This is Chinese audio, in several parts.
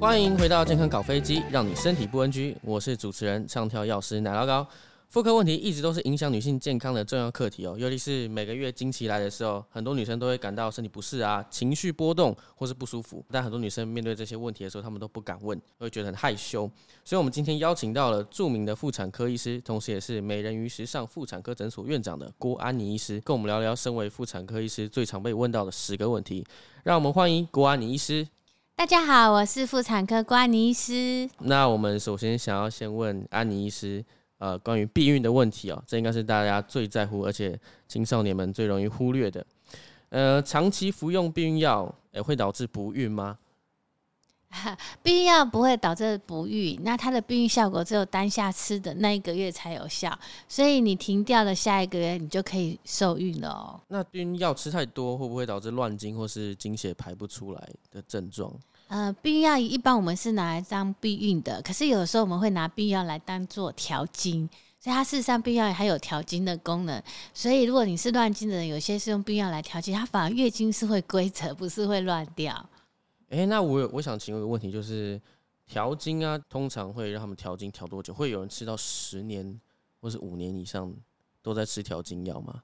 欢迎回到健康搞飞机，让你身体不 NG。我是主持人，唱跳药师奶酪糕。妇科问题一直都是影响女性健康的重要课题哦，尤其是每个月经期来的时候，很多女生都会感到身体不适啊，情绪波动或是不舒服。但很多女生面对这些问题的时候，她们都不敢问，会觉得很害羞。所以，我们今天邀请到了著名的妇产科医师，同时也是美人鱼时尚妇产科诊所院长的郭安妮医师，跟我们聊聊身为妇产科医师最常被问到的十个问题。让我们欢迎郭安妮医师。大家好，我是妇产科郭安妮医师。那我们首先想要先问安妮医师。呃，关于避孕的问题哦，这应该是大家最在乎，而且青少年们最容易忽略的。呃，长期服用避孕药，也会导致不孕吗？避孕药不会导致不孕，那它的避孕效果只有当下吃的那一个月才有效，所以你停掉了下一个月，你就可以受孕了哦。那避孕药吃太多，会不会导致乱经或是经血排不出来的症状？呃，避孕药一般我们是拿来当避孕的，可是有的时候我们会拿避孕药来当做调经，所以它事实上避孕药还有调经的功能。所以如果你是乱经的人，有些是用避孕药来调经，它反而月经是会规则，不是会乱掉。哎、那我我想请问一个问题，就是调经啊，通常会让他们调经调多久？会有人吃到十年或是五年以上都在吃调经药吗？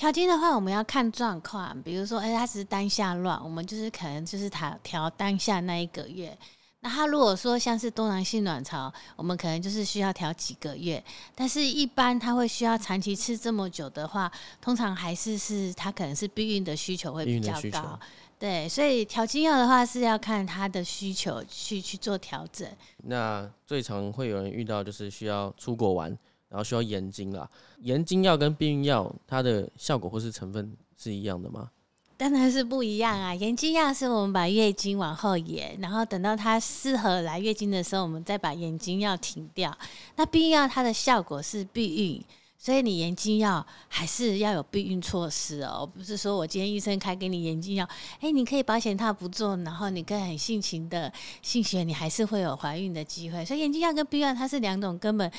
调经的话，我们要看状况，比如说，哎、欸，他只是当下乱，我们就是可能就是调调当下那一个月。那他如果说像是多囊性卵巢，我们可能就是需要调几个月。但是，一般他会需要长期吃这么久的话，通常还是是他可能是避孕的需求会比较高。对，所以调经药的话是要看他的需求去去做调整。那最常会有人遇到就是需要出国玩。然后需要延经啦，延经药跟避孕药它的效果或是成分是一样的吗？当然是不一样啊！延经药是我们把月经往后延，然后等到它适合来月经的时候，我们再把延经药停掉。那避孕药它的效果是避孕，所以你延经药还是要有避孕措施哦，不是说我今天医生开给你延经药，哎，你可以保险套不做，然后你可以很性情的性行为，你还是会有怀孕的机会。所以延经药跟避孕药它是两种根本。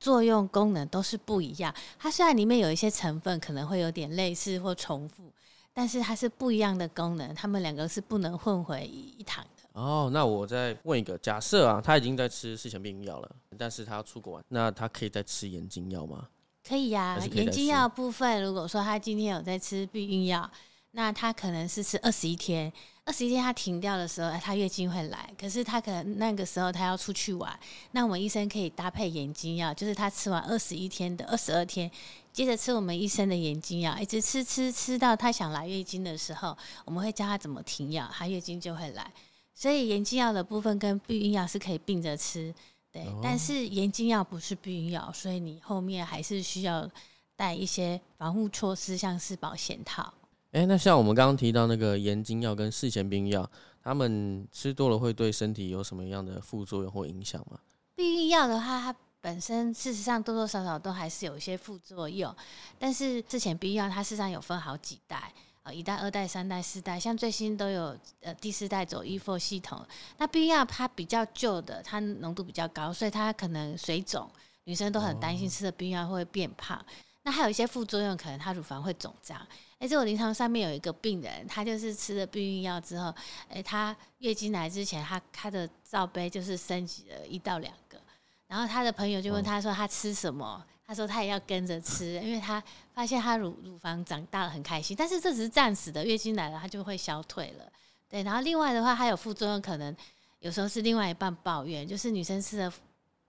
作用功能都是不一样，它虽然里面有一些成分可能会有点类似或重复，但是它是不一样的功能，它们两个是不能混为一谈的。哦，那我再问一个，假设啊，他已经在吃事前避孕药了，但是他要出国玩，那他可以再吃眼睛药吗？可以呀、啊，延经药部分，如果说他今天有在吃避孕药，那他可能是吃二十一天。二十一天他停掉的时候，他月经会来，可是他可能那个时候他要出去玩，那我们医生可以搭配眼睛药，就是他吃完二十一天的二十二天，接着吃我们医生的眼睛药，一直吃吃吃到他想来月经的时候，我们会教他怎么停药，他月经就会来。所以眼睛药的部分跟避孕药是可以并着吃，对，哦、但是眼睛药不是避孕药，所以你后面还是需要带一些防护措施，像是保险套。哎、欸，那像我们刚刚提到那个延经药跟事前避孕药，他们吃多了会对身体有什么样的副作用或影响吗？避孕药的话，它本身事实上多多少少都还是有一些副作用，但是事前避孕药它事实上有分好几代啊，一代、二代、三代、四代，像最新都有呃第四代走 E4 系统。那避孕药它比较旧的，它浓度比较高，所以它可能水肿，女生都很担心吃了避孕药会变胖。哦、那还有一些副作用，可能它乳房会肿胀。哎，这我临床上面有一个病人，他就是吃了避孕药之后，哎，他月经来之前，他他的罩杯就是升级了一到两个，然后他的朋友就问他说他吃什么，他说他也要跟着吃，因为他发现他乳乳房长大了很开心，但是这只是暂时的，月经来了他就会消退了，对，然后另外的话还有副作用，可能有时候是另外一半抱怨，就是女生吃了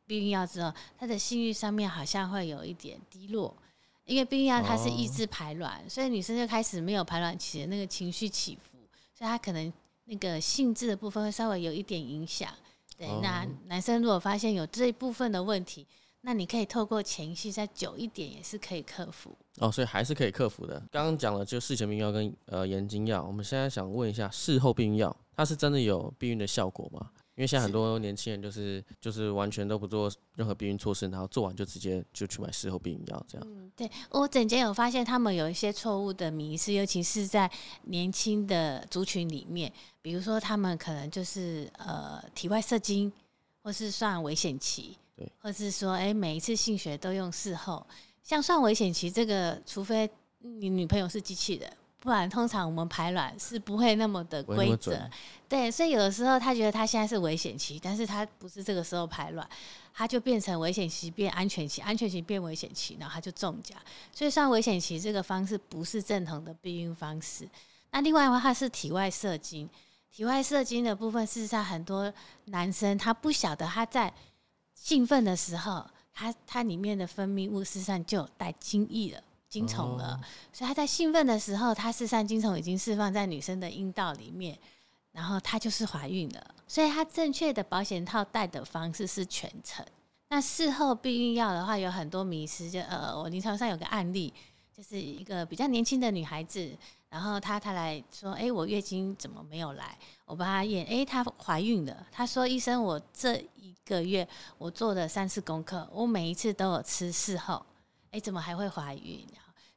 避孕药之后，她的性欲上面好像会有一点低落。因为避孕药它是抑制排卵，所以女生就开始没有排卵期的那个情绪起伏，所以她可能那个性质的部分会稍微有一点影响。对，那男生如果发现有这一部分的问题，那你可以透过前戏再久一点，也是可以克服。哦，所以还是可以克服的。刚刚讲了就事前避孕药跟呃延经药，我们现在想问一下事后避孕药，它是真的有避孕的效果吗？因为现在很多年轻人就是是就是完全都不做任何避孕措施，然后做完就直接就去买事后避孕药这样。嗯，对，我整间有发现他们有一些错误的迷思，尤其是在年轻的族群里面，比如说他们可能就是呃体外射精，或是算危险期，对，或是说哎每一次性学都用事后，像算危险期这个，除非你女朋友是机器人，不然通常我们排卵是不会那么的规则。对，所以有的时候他觉得他现在是危险期，但是他不是这个时候排卵，他就变成危险期变安全期，安全期变危险期，然后他就中奖。所以算危险期这个方式不是正统的避孕方式。那另外的话，它是体外射精。体外射精的部分，事实上很多男生他不晓得他在兴奋的时候，他他里面的分泌物事实上就有带精液了、精虫了，所以他在兴奋的时候，他事实上精虫已经释放在女生的阴道里面，然后她就是怀孕了。所以他正确的保险套戴的方式是全程。那事后避孕药的话，有很多迷失，就呃，我临床上有个案例，就是一个比较年轻的女孩子。然后她她来说，哎，我月经怎么没有来？我帮她验，哎，她怀孕了。她说，医生，我这一个月我做了三次功课，我每一次都有吃事后，哎，怎么还会怀孕？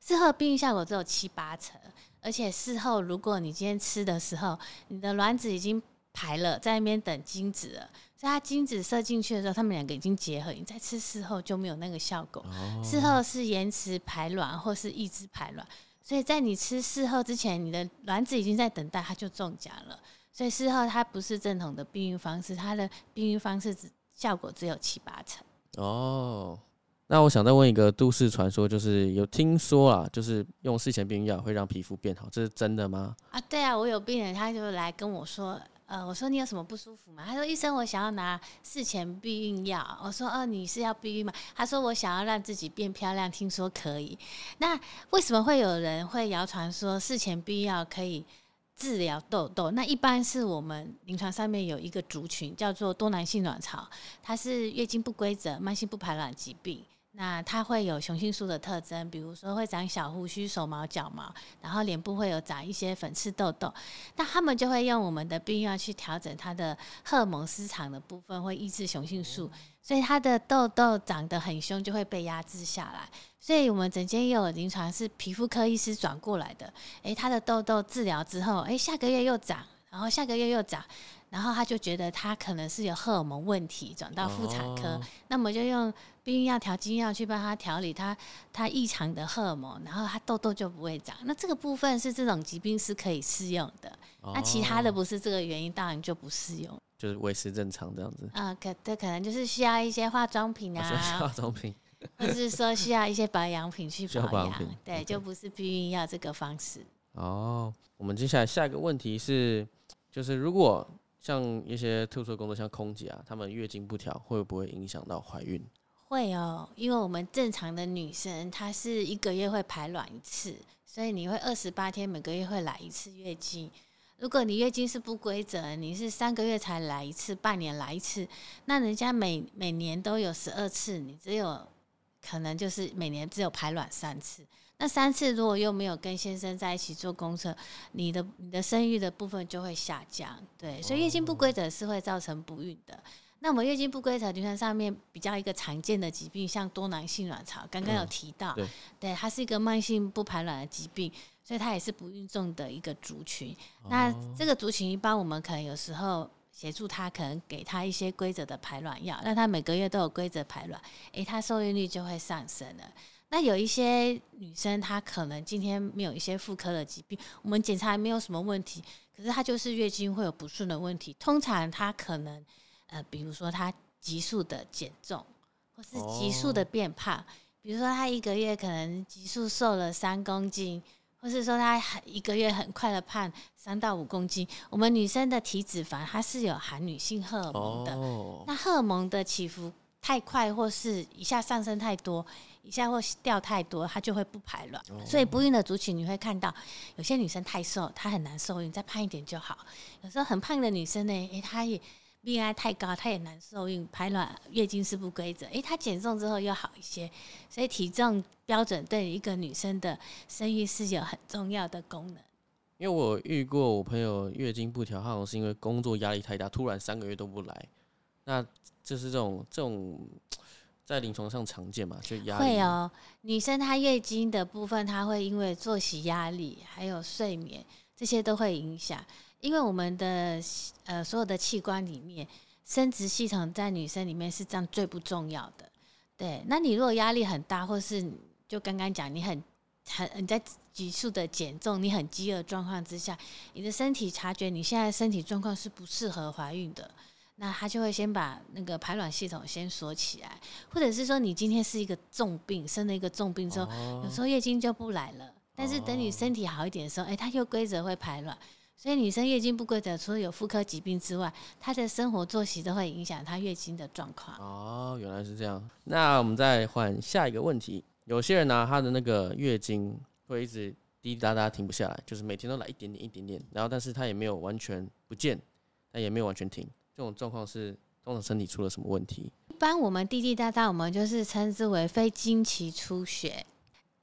事后避孕效果只有七八成，而且事后如果你今天吃的时候，你的卵子已经排了，在那边等精子了，所以它精子射进去的时候，他们两个已经结合，你再吃事后就没有那个效果。事后是延迟排卵或是抑制排卵。所以在你吃事后之前，你的卵子已经在等待，它就中奖了。所以事后它不是正统的避孕方式，它的避孕方式只效果只有七八成。哦，那我想再问一个都市传说，就是有听说啊，就是用事前避孕药会让皮肤变好，这是真的吗？啊，对啊，我有病人他就来跟我说。呃，我说你有什么不舒服吗？他说医生，我想要拿事前避孕药。我说哦，你是要避孕吗？他说我想要让自己变漂亮，听说可以。那为什么会有人会谣传说事前避孕药可以治疗痘痘？那一般是我们临床上面有一个族群叫做多囊性卵巢，它是月经不规则、慢性不排卵疾病。那它会有雄性素的特征，比如说会长小胡须、手毛、脚毛，然后脸部会有长一些粉刺痘痘。那他们就会用我们的避孕药去调整它的荷尔蒙失常的部分，会抑制雄性素，所以它的痘痘长得很凶，就会被压制下来。所以我们整间也有临床是皮肤科医师转过来的，诶，他的痘痘治疗之后，诶，下个月又长，然后下个月又长。然后他就觉得他可能是有荷尔蒙问题，转到妇产科，哦、那么就用避孕药调经药去帮他调理他他异常的荷尔蒙，然后他痘痘就不会长。那这个部分是这种疾病是可以适用的，哦、那其他的不是这个原因，当然就不适用，就是维持正常这样子。啊、呃，可这可能就是需要一些化妆品啊，化妆品，或是说需要一些保养品去保养，对，就不是避孕药这个方式。哦，我们接下来下一个问题是，就是如果。像一些特殊的工作，像空姐啊，她们月经不调会不会影响到怀孕？会哦，因为我们正常的女生，她是一个月会排卵一次，所以你会二十八天每个月会来一次月经。如果你月经是不规则，你是三个月才来一次，半年来一次，那人家每每年都有十二次，你只有可能就是每年只有排卵三次。那三次如果又没有跟先生在一起做公测，你的你的生育的部分就会下降，对，所以月经不规则是会造成不孕的。那我们月经不规则，就像上面比较一个常见的疾病，像多囊性卵巢，刚刚有提到，对，对，它是一个慢性不排卵的疾病，所以它也是不孕症的一个族群。那这个族群一般我们可能有时候协助他，可能给他一些规则的排卵药，让他每个月都有规则排卵，诶，他受孕率就会上升了。那有一些女生，她可能今天没有一些妇科的疾病，我们检查没有什么问题，可是她就是月经会有不顺的问题。通常她可能，呃，比如说她急速的减重，或是急速的变胖，哦、比如说她一个月可能急速瘦了三公斤，或是说她一个月很快的胖三到五公斤。我们女生的体脂肪它是有含女性荷尔蒙的，哦、那荷尔蒙的起伏太快，或是一下上升太多。一下或掉太多，它就会不排卵。Oh. 所以不孕的族群你会看到，有些女生太瘦，她很难受孕，再胖一点就好。有时候很胖的女生呢，诶、欸，她也 BMI 太高，她也难受孕，排卵月经是不规则。诶、欸，她减重之后又好一些。所以体重标准对一个女生的生育是有很重要的功能。因为我遇过我朋友月经不调，好像是因为工作压力太大，突然三个月都不来。那就是这种这种。在临床上常见嘛，就压力。会哦，女生她月经的部分，她会因为作息压力，还有睡眠这些都会影响。因为我们的呃所有的器官里面，生殖系统在女生里面是占最不重要的。对，那你如果压力很大，或是就刚刚讲你很很你在急速的减重，你很饥饿状况之下，你的身体察觉你现在身体状况是不适合怀孕的，那他就会先把那个排卵系统先锁起来，或者是说你今天是一个重病，生了一个重病之后，有时候月经就不来了，但是等你身体好一点的时候，哎，它又规则会排卵。所以女生月经不规则，除了有妇科疾病之外，她的生活作息都会影响她月经的状况。哦，原来是这样。那我们再换下一个问题。有些人呢、啊，她的那个月经会一直滴滴答答停不下来，就是每天都来一点点一点点，然后但是她也没有完全不见，但也没有完全停。这种状况是通常身体出了什么问题？一般我们滴滴答答，我们就是称之为非经期出血。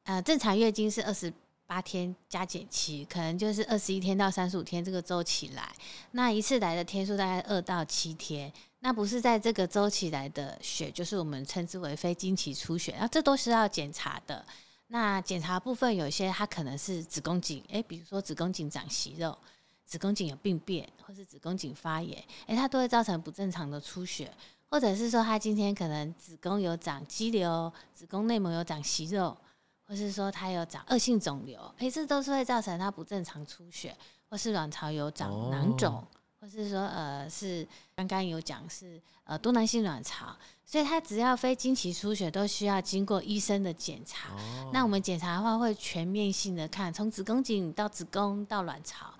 呃，正常月经是二十。八天加减期，可能就是二十一天到三十五天这个周期来，那一次来的天数大概二到七天，那不是在这个周期来的血，就是我们称之为非经期出血，那这都是要检查的。那检查部分有一些它可能是子宫颈，诶，比如说子宫颈长息肉，子宫颈有病变，或是子宫颈发炎，诶，它都会造成不正常的出血，或者是说它今天可能子宫有长肌瘤，子宫内膜有长息肉。或是说它有长恶性肿瘤，诶，这都是会造成它不正常出血，或是卵巢有长囊肿，哦、或是说呃是刚刚有讲是呃多囊性卵巢，所以它只要非经期出血都需要经过医生的检查。哦、那我们检查的话会全面性的看，从子宫颈到子宫到卵巢，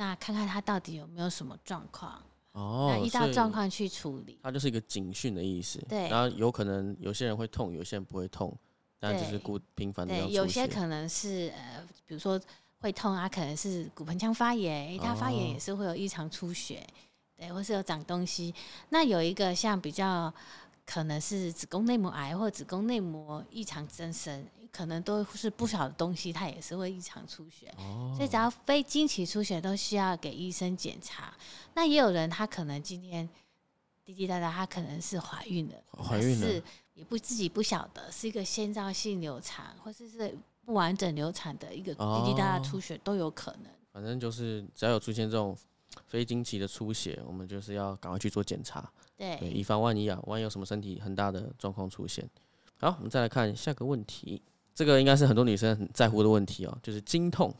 那看看他到底有没有什么状况。哦，那依照状况去处理。它就是一个警讯的意思。对，然后有可能有些人会痛，有些人不会痛。但就是骨频繁的，对，有些可能是呃，比如说会痛啊，可能是骨盆腔发炎，它发炎也是会有异常出血，哦、对，或是有长东西。那有一个像比较可能是子宫内膜癌或子宫内膜异常增生，可能都是不少的东西，它也是会异常出血。哦、所以只要非经期出血都需要给医生检查。那也有人他可能今天滴滴答答，他可能是怀孕了，怀孕了是。也不自己不晓得是一个先兆性流产，或者是，是不完整流产的一个滴滴答答出血都有可能。反正就是只要有出现这种非经期的出血，我们就是要赶快去做检查，对，对，以防万一啊，万一有什么身体很大的状况出现。好，我们再来看下个问题，这个应该是很多女生很在乎的问题哦，就是经痛，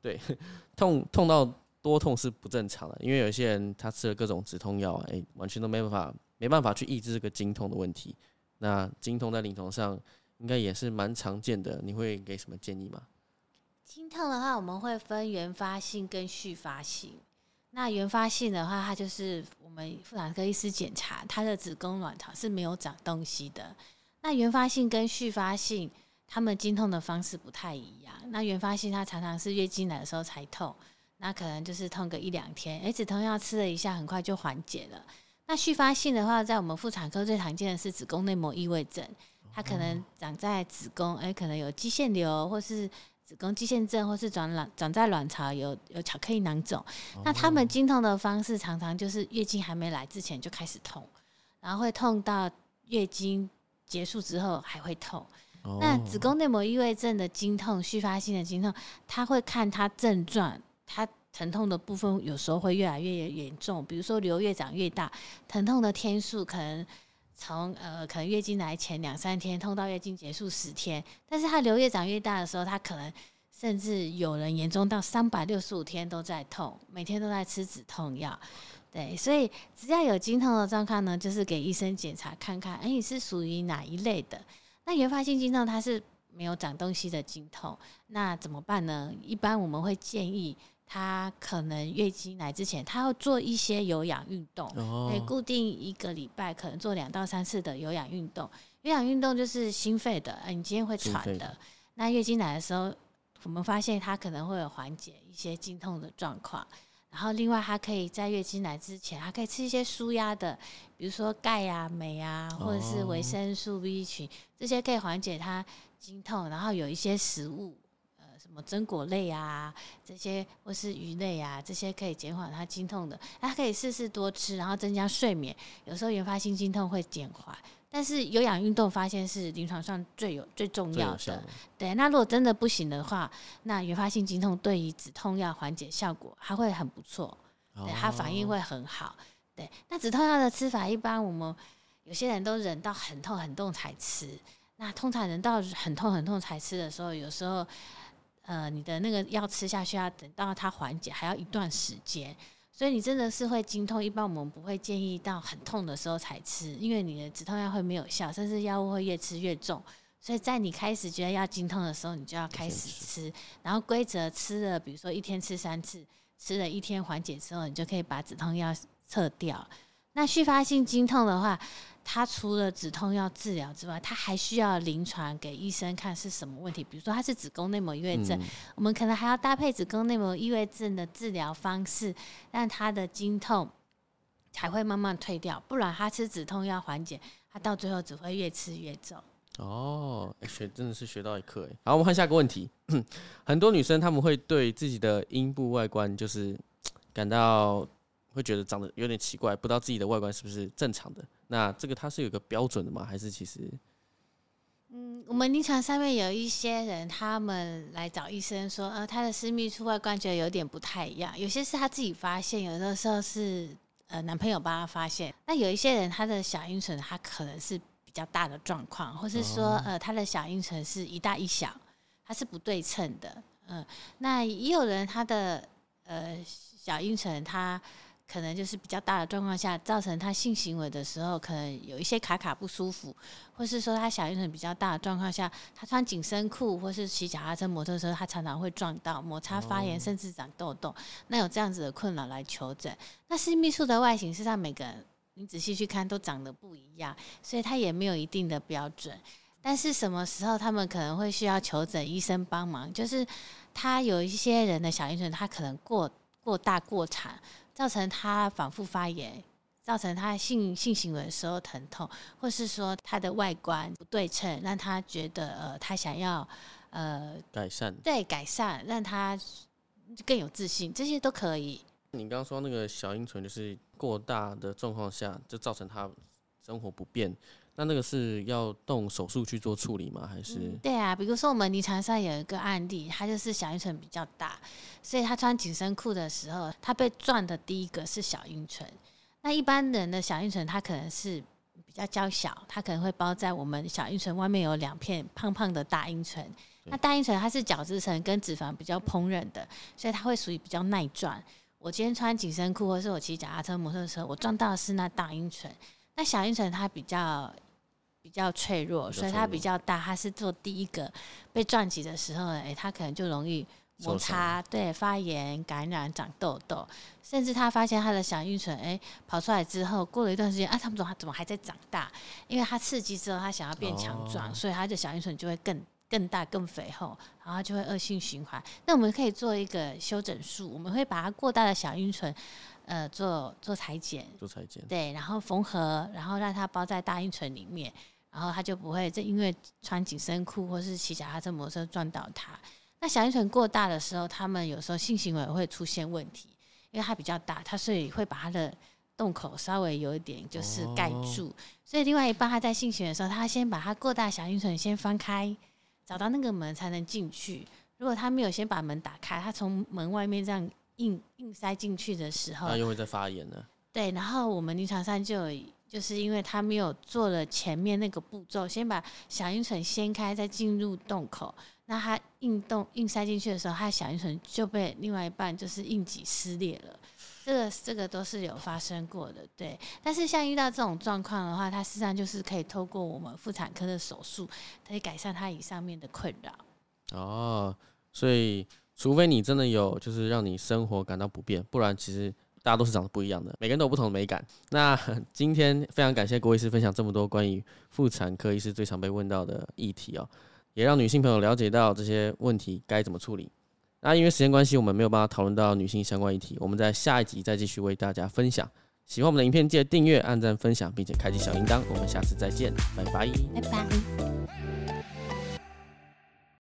对，痛痛到多痛是不正常的，因为有些人他吃了各种止痛药，哎，完全都没办法没办法去抑制这个经痛的问题。那经痛在临床上应该也是蛮常见的，你会给什么建议吗？经痛的话，我们会分原发性跟续发性。那原发性的话，它就是我们妇产科医师检查，它的子宫卵巢是没有长东西的。那原发性跟续发性，他们经痛的方式不太一样。那原发性它常常是月经来的时候才痛，那可能就是痛个一两天，诶，止痛药吃了一下，很快就缓解了。那续发性的话，在我们妇产科最常见的是子宫内膜异位症，它可能长在子宫，哎、欸，可能有肌腺瘤，或是子宫肌腺症，或是长卵长在卵巢有有巧克力囊肿。那他们经痛的方式常常就是月经还没来之前就开始痛，然后会痛到月经结束之后还会痛。那子宫内膜异位症的经痛，续发性的经痛，他会看他症状，他。疼痛的部分有时候会越来越严重，比如说瘤越长越大，疼痛的天数可能从呃可能月经来前两三天痛到月经结束十天，但是它瘤越长越大的时候，它可能甚至有人严重到三百六十五天都在痛，每天都在吃止痛药。对，所以只要有经痛的状况呢，就是给医生检查看看，哎，你是属于哪一类的？那原发性经痛它是没有长东西的经痛，那怎么办呢？一般我们会建议。她可能月经来之前，她要做一些有氧运动，可以固定一个礼拜，可能做两到三次的有氧运动。有氧运动就是心肺的，哎，你今天会喘的。的那月经来的时候，我们发现她可能会有缓解一些经痛的状况。然后另外，她可以在月经来之前，还可以吃一些舒压的，比如说钙啊、镁啊，或者是维生素 B 群，这些可以缓解它经痛。然后有一些食物。呃什么榛果类啊，这些或是鱼类啊，这些可以减缓他经痛的，他可以试试多吃，然后增加睡眠。有时候原发性经痛会减缓，但是有氧运动发现是临床上最有最重要的。对，那如果真的不行的话，那原发性经痛对于止痛药缓解效果还会很不错，对，它反应会很好。对，那止痛药的吃法，一般我们有些人都忍到很痛很痛才吃。那通常忍到很痛很痛才吃的时候，有时候。呃，你的那个药吃下去，要等到它缓解，还要一段时间。所以你真的是会经痛，一般我们不会建议到很痛的时候才吃，因为你的止痛药会没有效，甚至药物会越吃越重。所以在你开始觉得要经痛的时候，你就要开始吃，然后规则吃了，比如说一天吃三次，吃了一天缓解之后，你就可以把止痛药撤掉。那续发性经痛的话，它除了止痛药治疗之外，它还需要临床给医生看是什么问题。比如说它是子宫内膜异位症，嗯、我们可能还要搭配子宫内膜异位症的治疗方式，让它的经痛才会慢慢退掉。不然它吃止痛药缓解，它到最后只会越吃越重。哦，学真的是学到一课哎。好，我们看下个问题。很多女生她们会对自己的阴部外观就是感到。会觉得长得有点奇怪，不知道自己的外观是不是正常的。那这个它是有个标准的吗？还是其实？嗯，我们临床上面有一些人，他们来找医生说，呃，他的私密处外观觉得有点不太一样。有些是他自己发现，有的时候是呃男朋友帮他发现。那有一些人，他的小阴唇他可能是比较大的状况，或是说呃他的小阴唇是一大一小，它是不对称的。嗯、呃，那也有人他的呃小阴唇他。可能就是比较大的状况下，造成他性行为的时候可能有一些卡卡不舒服，或是说他小阴唇比较大的状况下，他穿紧身裤或是骑脚踏车、摩托车，他常常会撞到摩擦发炎，甚至长痘痘。那有这样子的困扰来求诊。那私密处的外形，实际上每个人你仔细去看都长得不一样，所以他也没有一定的标准。但是什么时候他们可能会需要求诊医生帮忙？就是他有一些人的小阴唇，他可能过过大过长。造成他反复发炎，造成他性性行为的时候疼痛，或是说他的外观不对称，让他觉得呃，他想要呃改善，对改善，让他更有自信，这些都可以。你刚刚说那个小阴唇就是过大的状况下，就造成他生活不便。那那个是要动手术去做处理吗？还是、嗯？对啊，比如说我们临床上有一个案例，他就是小阴唇比较大，所以他穿紧身裤的时候，他被撞的第一个是小阴唇。那一般人的小阴唇，它可能是比较娇小，它可能会包在我们小阴唇外面有两片胖胖的大阴唇。那大阴唇它是角质层跟脂肪比较烹饪的，所以它会属于比较耐撞。我今天穿紧身裤，或是我骑脚踏车、摩托车，我撞到的是那大阴唇。那小阴唇它比较。比较脆弱，所以它比较大。它是做第一个被撞击的时候，哎、欸，它可能就容易摩擦，对，发炎、感染、长痘痘，甚至他发现他的小阴唇，哎、欸，跑出来之后，过了一段时间，啊，他们怎么怎么还在长大？因为他刺激之后，他想要变强壮，哦、所以他的小阴唇就会更更大、更肥厚，然后就会恶性循环。那我们可以做一个修整术，我们会把它过大的小阴唇，呃，做做裁剪，做裁剪，对，然后缝合，然后让它包在大阴唇里面。然后它就不会，这因为穿紧身裤或是骑脚踏车、摩托车撞到它。那小阴唇过大的时候，他们有时候性行为会出现问题，因为它比较大，它所以会把它的洞口稍微有一点就是盖住。哦、所以另外一半他在性行为的时候，他先把它过大小阴唇先翻开，找到那个门才能进去。如果他没有先把门打开，他从门外面这样硬硬塞进去的时候，他又会再发炎呢。对，然后我们临床上就有。就是因为他没有做了前面那个步骤，先把小阴唇掀开，再进入洞口。那他硬动硬塞进去的时候，他的小阴唇就被另外一半就是硬挤撕裂了。这个这个都是有发生过的，对。但是像遇到这种状况的话，他实际上就是可以透过我们妇产科的手术，可以改善他以上面的困扰。哦，所以除非你真的有就是让你生活感到不便，不然其实。大家都是长得不一样的，每个人都有不同的美感。那今天非常感谢郭医师分享这么多关于妇产科医师最常被问到的议题哦，也让女性朋友了解到这些问题该怎么处理。那因为时间关系，我们没有办法讨论到女性相关议题，我们在下一集再继续为大家分享。喜欢我们的影片，记得订阅、按赞、分享，并且开启小铃铛。我们下次再见，拜拜，拜拜。